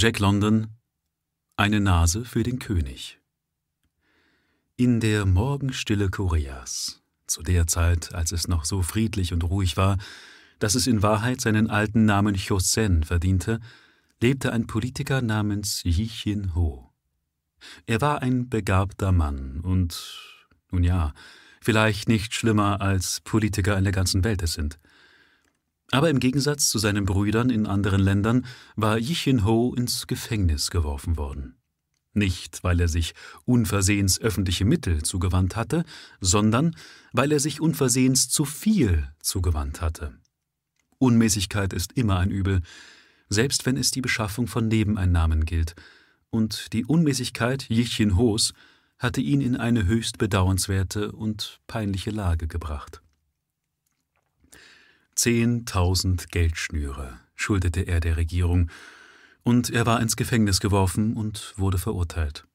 Jack London Eine Nase für den König In der Morgenstille Koreas, zu der Zeit, als es noch so friedlich und ruhig war, dass es in Wahrheit seinen alten Namen Chosen verdiente, lebte ein Politiker namens Yi Chin Ho. Er war ein begabter Mann und, nun ja, vielleicht nicht schlimmer als Politiker in der ganzen Welt es sind. Aber im Gegensatz zu seinen Brüdern in anderen Ländern war Yichin Ho ins Gefängnis geworfen worden. Nicht, weil er sich unversehens öffentliche Mittel zugewandt hatte, sondern weil er sich unversehens zu viel zugewandt hatte. Unmäßigkeit ist immer ein Übel, selbst wenn es die Beschaffung von Nebeneinnahmen gilt, und die Unmäßigkeit Yichin Hos hatte ihn in eine höchst bedauernswerte und peinliche Lage gebracht. Zehntausend Geldschnüre schuldete er der Regierung, und er war ins Gefängnis geworfen und wurde verurteilt.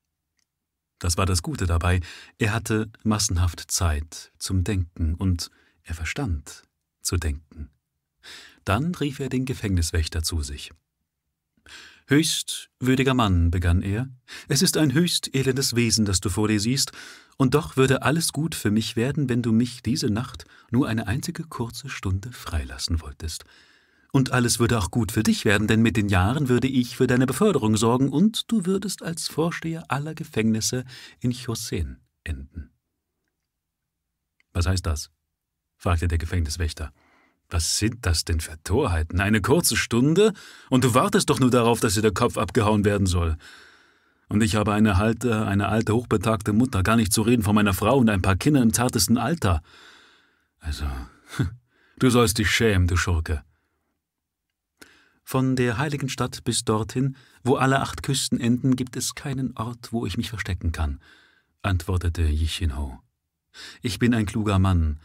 Das war das Gute dabei, er hatte massenhaft Zeit zum Denken und er verstand zu denken. Dann rief er den Gefängniswächter zu sich. Höchst würdiger Mann, begann er, es ist ein höchst elendes Wesen, das du vor dir siehst, und doch würde alles gut für mich werden, wenn du mich diese Nacht nur eine einzige kurze Stunde freilassen wolltest. Und alles würde auch gut für dich werden, denn mit den Jahren würde ich für deine Beförderung sorgen und du würdest als Vorsteher aller Gefängnisse in Chosen enden. Was heißt das? fragte der Gefängniswächter. Was sind das denn für Torheiten? Eine kurze Stunde? Und du wartest doch nur darauf, dass dir der Kopf abgehauen werden soll. Und ich habe eine alte, eine alte, hochbetagte Mutter, gar nicht zu reden von meiner Frau und ein paar Kinder im zartesten Alter. Also, du sollst dich schämen, du Schurke. Von der heiligen Stadt bis dorthin, wo alle acht Küsten enden, gibt es keinen Ort, wo ich mich verstecken kann, antwortete Yichinho. Ich bin ein kluger Mann,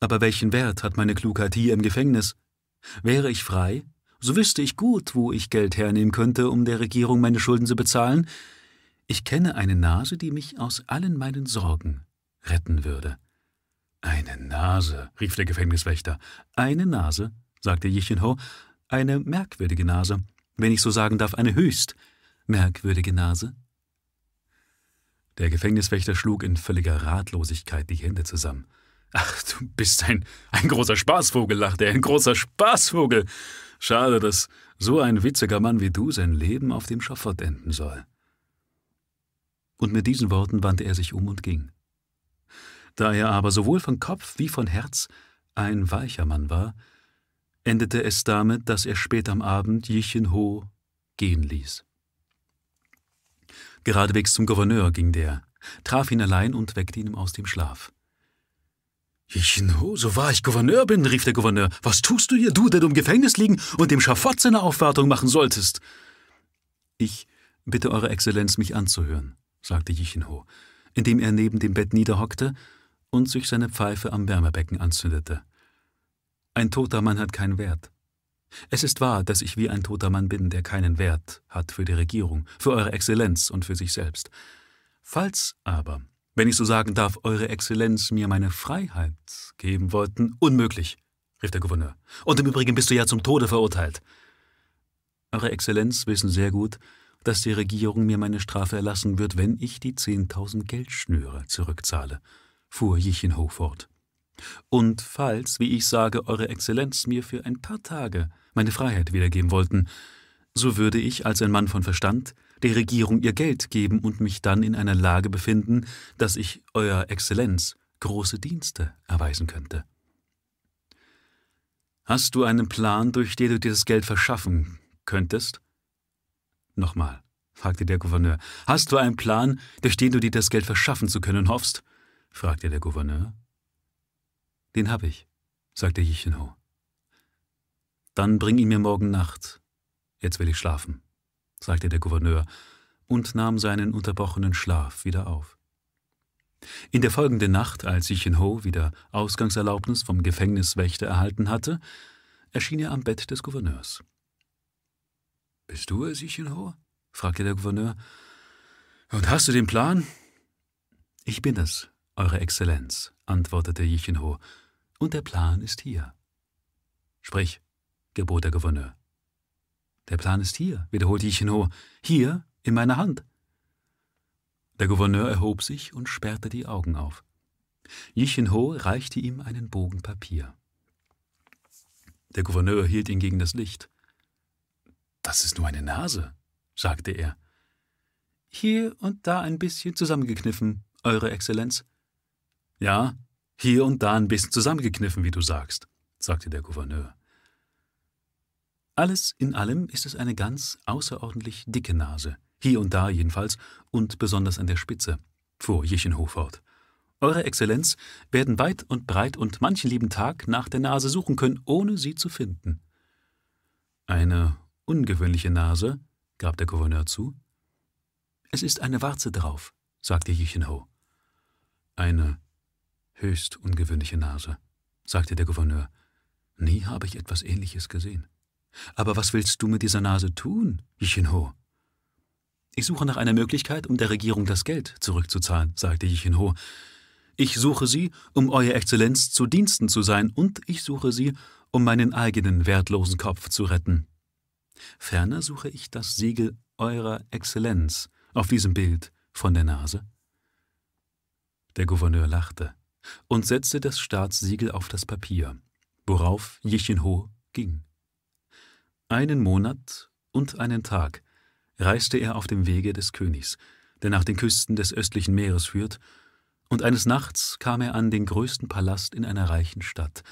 aber welchen Wert hat meine Klugheit hier im Gefängnis? Wäre ich frei, so wüsste ich gut, wo ich Geld hernehmen könnte, um der Regierung meine Schulden zu bezahlen. Ich kenne eine Nase, die mich aus allen meinen Sorgen retten würde. Eine Nase, rief der Gefängniswächter. Eine Nase, sagte Jichenho, eine merkwürdige Nase, wenn ich so sagen darf, eine höchst merkwürdige Nase. Der Gefängniswächter schlug in völliger Ratlosigkeit die Hände zusammen. Ach, du bist ein, ein großer Spaßvogel, lachte er, ein großer Spaßvogel. Schade, dass so ein witziger Mann wie du sein Leben auf dem Schafott enden soll. Und mit diesen Worten wandte er sich um und ging. Da er aber sowohl von Kopf wie von Herz ein weicher Mann war, endete es damit, dass er spät am Abend Jichin Ho gehen ließ. Geradewegs zum Gouverneur ging der, traf ihn allein und weckte ihn aus dem Schlaf. Jichenho, so wahr ich Gouverneur bin, rief der Gouverneur. Was tust du hier, du, der du im Gefängnis liegen und dem Schafott seine Aufwartung machen solltest? Ich bitte Eure Exzellenz, mich anzuhören, sagte Jichenho, indem er neben dem Bett niederhockte und sich seine Pfeife am Wärmebecken anzündete. Ein toter Mann hat keinen Wert. Es ist wahr, dass ich wie ein toter Mann bin, der keinen Wert hat für die Regierung, für Eure Exzellenz und für sich selbst. Falls aber wenn ich so sagen darf, Eure Exzellenz mir meine Freiheit geben wollten, unmöglich, rief der Gouverneur. Und im Übrigen bist du ja zum Tode verurteilt. Eure Exzellenz wissen sehr gut, dass die Regierung mir meine Strafe erlassen wird, wenn ich die zehntausend Geldschnüre zurückzahle, fuhr Jichenho fort. Und falls, wie ich sage, Eure Exzellenz mir für ein paar Tage meine Freiheit wiedergeben wollten, so würde ich als ein Mann von Verstand der Regierung ihr Geld geben und mich dann in einer Lage befinden, dass ich Euer Exzellenz große Dienste erweisen könnte. Hast du einen Plan, durch den du dir das Geld verschaffen könntest? Nochmal, fragte der Gouverneur. Hast du einen Plan, durch den du dir das Geld verschaffen zu können hoffst? fragte der Gouverneur. Den hab ich, sagte Jichenho. Dann bring ihn mir morgen Nacht. Jetzt will ich schlafen sagte der Gouverneur und nahm seinen unterbrochenen Schlaf wieder auf. In der folgenden Nacht, als Ho wieder Ausgangserlaubnis vom Gefängniswächter erhalten hatte, erschien er am Bett des Gouverneurs. Bist du es, Ho? fragte der Gouverneur. Und hast du den Plan? Ich bin es, Eure Exzellenz, antwortete Ho, und der Plan ist hier. Sprich, gebot der Gouverneur. Der Plan ist hier, wiederholte Yichino, hier in meiner Hand. Der Gouverneur erhob sich und sperrte die Augen auf. Yichin-ho reichte ihm einen Bogen Papier. Der Gouverneur hielt ihn gegen das Licht. Das ist nur eine Nase, sagte er. Hier und da ein bisschen zusammengekniffen, Eure Exzellenz. Ja, hier und da ein bisschen zusammengekniffen, wie du sagst, sagte der Gouverneur. Alles in allem ist es eine ganz außerordentlich dicke Nase, hier und da jedenfalls und besonders an der Spitze, fuhr Jichenhof fort. Eure Exzellenz werden weit und breit und manchen lieben Tag nach der Nase suchen können, ohne sie zu finden. Eine ungewöhnliche Nase, gab der Gouverneur zu. Es ist eine Warze drauf, sagte Jichenho. Eine höchst ungewöhnliche Nase, sagte der Gouverneur. Nie habe ich etwas Ähnliches gesehen. Aber was willst du mit dieser Nase tun, Yichinho? Ich suche nach einer Möglichkeit, um der Regierung das Geld zurückzuzahlen, sagte Yichinho. Ich suche sie, um Euer Exzellenz zu Diensten zu sein, und ich suche sie, um meinen eigenen wertlosen Kopf zu retten. Ferner suche ich das Siegel Eurer Exzellenz auf diesem Bild von der Nase. Der Gouverneur lachte und setzte das Staatssiegel auf das Papier, worauf Yichinho ging. Einen Monat und einen Tag reiste er auf dem Wege des Königs, der nach den Küsten des östlichen Meeres führt, und eines Nachts kam er an den größten Palast in einer reichen Stadt,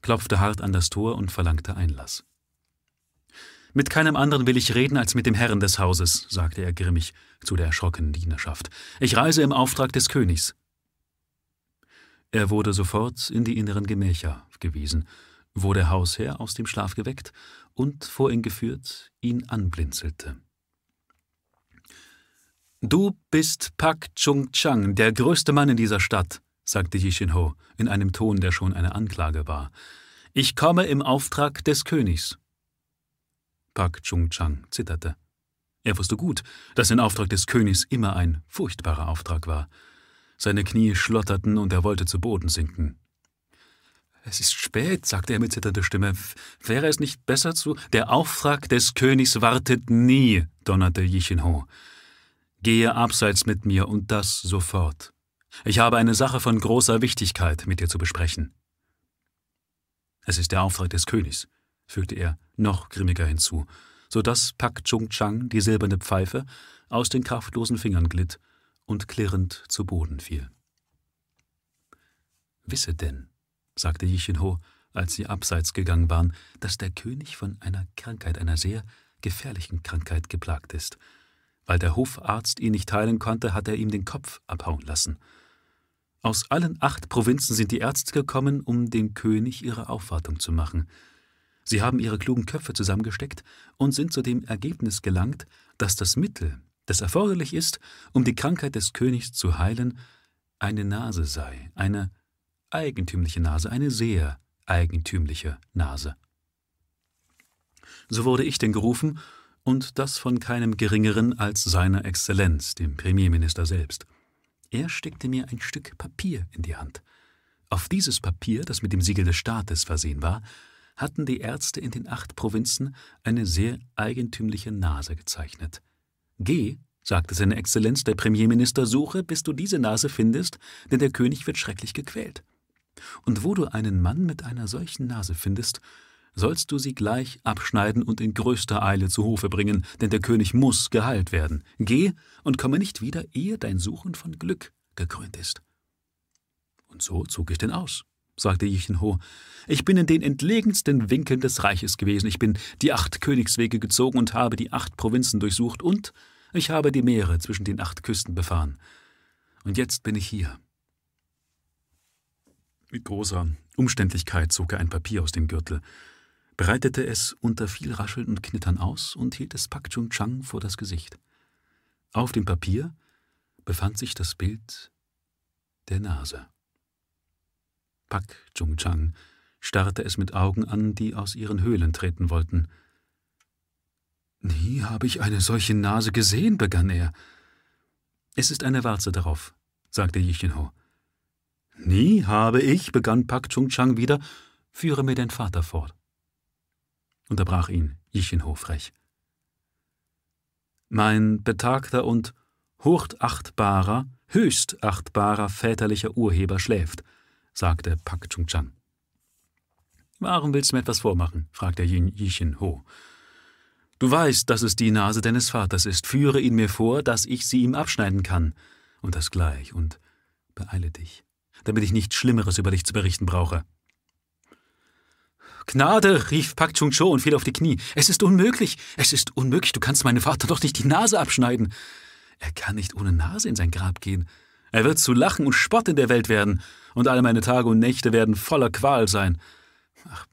klopfte hart an das Tor und verlangte Einlass. Mit keinem anderen will ich reden als mit dem Herrn des Hauses, sagte er grimmig zu der erschrockenen Dienerschaft. Ich reise im Auftrag des Königs. Er wurde sofort in die inneren Gemächer gewiesen, der Hausherr aus dem Schlaf geweckt und vor ihn geführt ihn anblinzelte. Du bist Pak Chung Chang, der größte Mann in dieser Stadt, sagte Yishin-ho in einem Ton, der schon eine Anklage war. Ich komme im Auftrag des Königs. Pak Chung Chang zitterte. Er wusste gut, dass ein Auftrag des Königs immer ein furchtbarer Auftrag war. Seine Knie schlotterten und er wollte zu Boden sinken. Es ist spät, sagte er mit zitternder Stimme. Wäre es nicht besser zu. Der Auftrag des Königs wartet nie, donnerte Yichinho. Gehe abseits mit mir und das sofort. Ich habe eine Sache von großer Wichtigkeit mit dir zu besprechen. Es ist der Auftrag des Königs, fügte er noch grimmiger hinzu, so dass Pak Chung Chang die silberne Pfeife aus den kraftlosen Fingern glitt und klirrend zu Boden fiel. Wisse denn, sagte Jichenho, als sie abseits gegangen waren, dass der König von einer Krankheit, einer sehr gefährlichen Krankheit geplagt ist. Weil der Hofarzt ihn nicht heilen konnte, hat er ihm den Kopf abhauen lassen. Aus allen acht Provinzen sind die Ärzte gekommen, um dem König ihre Aufwartung zu machen. Sie haben ihre klugen Köpfe zusammengesteckt und sind zu dem Ergebnis gelangt, dass das Mittel, das erforderlich ist, um die Krankheit des Königs zu heilen, eine Nase sei, eine eigentümliche Nase, eine sehr eigentümliche Nase. So wurde ich denn gerufen, und das von keinem geringeren als seiner Exzellenz, dem Premierminister selbst. Er steckte mir ein Stück Papier in die Hand. Auf dieses Papier, das mit dem Siegel des Staates versehen war, hatten die Ärzte in den acht Provinzen eine sehr eigentümliche Nase gezeichnet. Geh, sagte seine Exzellenz der Premierminister, suche, bis du diese Nase findest, denn der König wird schrecklich gequält. Und wo du einen Mann mit einer solchen Nase findest, sollst du sie gleich abschneiden und in größter Eile zu Hofe bringen, denn der König muss geheilt werden. Geh und komme nicht wieder, ehe dein Suchen von Glück gekrönt ist. Und so zog ich denn aus, sagte Jichenho. Ich bin in den entlegensten Winkeln des Reiches gewesen, ich bin die acht Königswege gezogen und habe die acht Provinzen durchsucht und ich habe die Meere zwischen den acht Küsten befahren. Und jetzt bin ich hier. Mit großer Umständlichkeit zog er ein Papier aus dem Gürtel, breitete es unter viel Rascheln und Knittern aus und hielt es Pak Chung Chang vor das Gesicht. Auf dem Papier befand sich das Bild der Nase. Pak Chung Chang starrte es mit Augen an, die aus ihren Höhlen treten wollten. Nie habe ich eine solche Nase gesehen, begann er. Es ist eine Warze darauf, sagte Yichinho. Nie habe ich, begann Pak Chung Chang wieder, führe mir dein Vater fort. Unterbrach ihn Yichinho frech. Mein betagter und hochachtbarer, höchst achtbarer väterlicher Urheber schläft, sagte Pak Chung Chang. Warum willst du mir etwas vormachen? fragte Yichin Ho. Du weißt, dass es die Nase deines Vaters ist. Führe ihn mir vor, dass ich sie ihm abschneiden kann. Und das gleich. Und beeile dich, damit ich nichts Schlimmeres über dich zu berichten brauche. Gnade, rief Pak Chung Cho und fiel auf die Knie. Es ist unmöglich. Es ist unmöglich. Du kannst meinem Vater doch nicht die Nase abschneiden. Er kann nicht ohne Nase in sein Grab gehen. Er wird zu Lachen und Spott in der Welt werden, und alle meine Tage und Nächte werden voller Qual sein. Ach,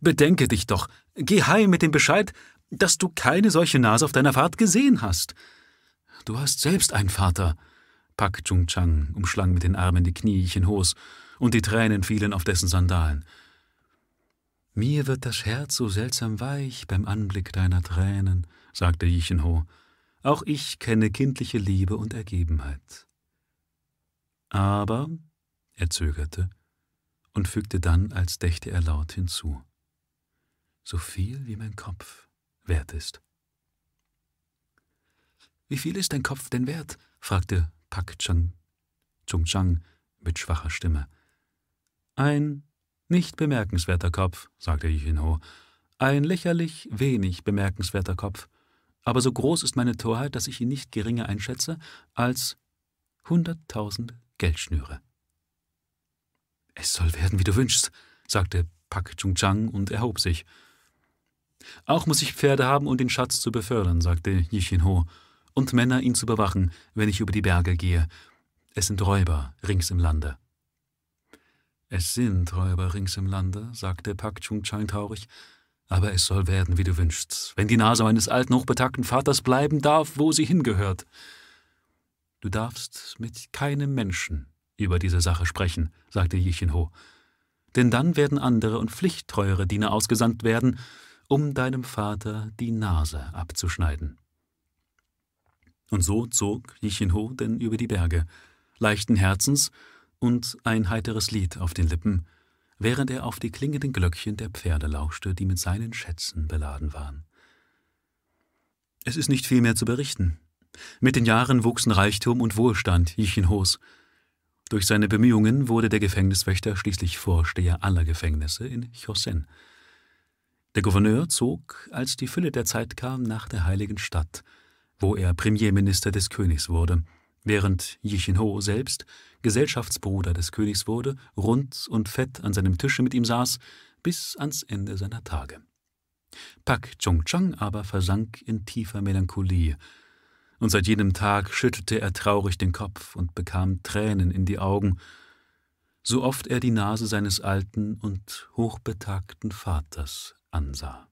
bedenke dich doch. Geh heim mit dem Bescheid, dass du keine solche Nase auf deiner Fahrt gesehen hast. Du hast selbst einen Vater. Pak Chung Chang umschlang mit den Armen die Kniechen Hos, und die Tränen fielen auf dessen Sandalen. Mir wird das Herz so seltsam weich beim Anblick deiner Tränen, sagte Ho. Auch ich kenne kindliche Liebe und Ergebenheit. Aber, er zögerte und fügte dann, als dächte er laut hinzu, so viel wie mein Kopf wert ist. Wie viel ist dein Kopf denn wert? fragte Pak Chang, Chung Chang mit schwacher Stimme. Ein nicht bemerkenswerter Kopf, sagte Ho. Ein lächerlich wenig bemerkenswerter Kopf. Aber so groß ist meine Torheit, dass ich ihn nicht geringer einschätze als hunderttausend Geldschnüre. Es soll werden, wie du wünschst, sagte Pak Chung Chang und erhob sich. Auch muss ich Pferde haben, um den Schatz zu befördern, sagte Yichin Ho, und Männer, ihn zu bewachen, wenn ich über die Berge gehe. Es sind Räuber rings im Lande. Es sind Räuber rings im Lande, sagte Pak Chung Chang traurig, aber es soll werden, wie du wünschst, wenn die Nase meines alten, hochbetagten Vaters bleiben darf, wo sie hingehört. Du darfst mit keinem Menschen über diese Sache sprechen, sagte Yichin Ho, denn dann werden andere und pflichttreuere Diener ausgesandt werden, um deinem Vater die Nase abzuschneiden. Und so zog Jichin-Ho denn über die Berge, leichten Herzens und ein heiteres Lied auf den Lippen, während er auf die klingenden Glöckchen der Pferde lauschte, die mit seinen Schätzen beladen waren. Es ist nicht viel mehr zu berichten. Mit den Jahren wuchsen Reichtum und Wohlstand Jichin-Hos. Durch seine Bemühungen wurde der Gefängniswächter schließlich Vorsteher aller Gefängnisse in Chosen. Der Gouverneur zog, als die Fülle der Zeit kam, nach der heiligen Stadt, wo er Premierminister des Königs wurde, während Yichin-Ho selbst Gesellschaftsbruder des Königs wurde, rund und fett an seinem Tische mit ihm saß, bis ans Ende seiner Tage. Pak Chung-Chang aber versank in tiefer Melancholie, und seit jenem Tag schüttelte er traurig den Kopf und bekam Tränen in die Augen, so oft er die Nase seines alten und hochbetagten Vaters ansah.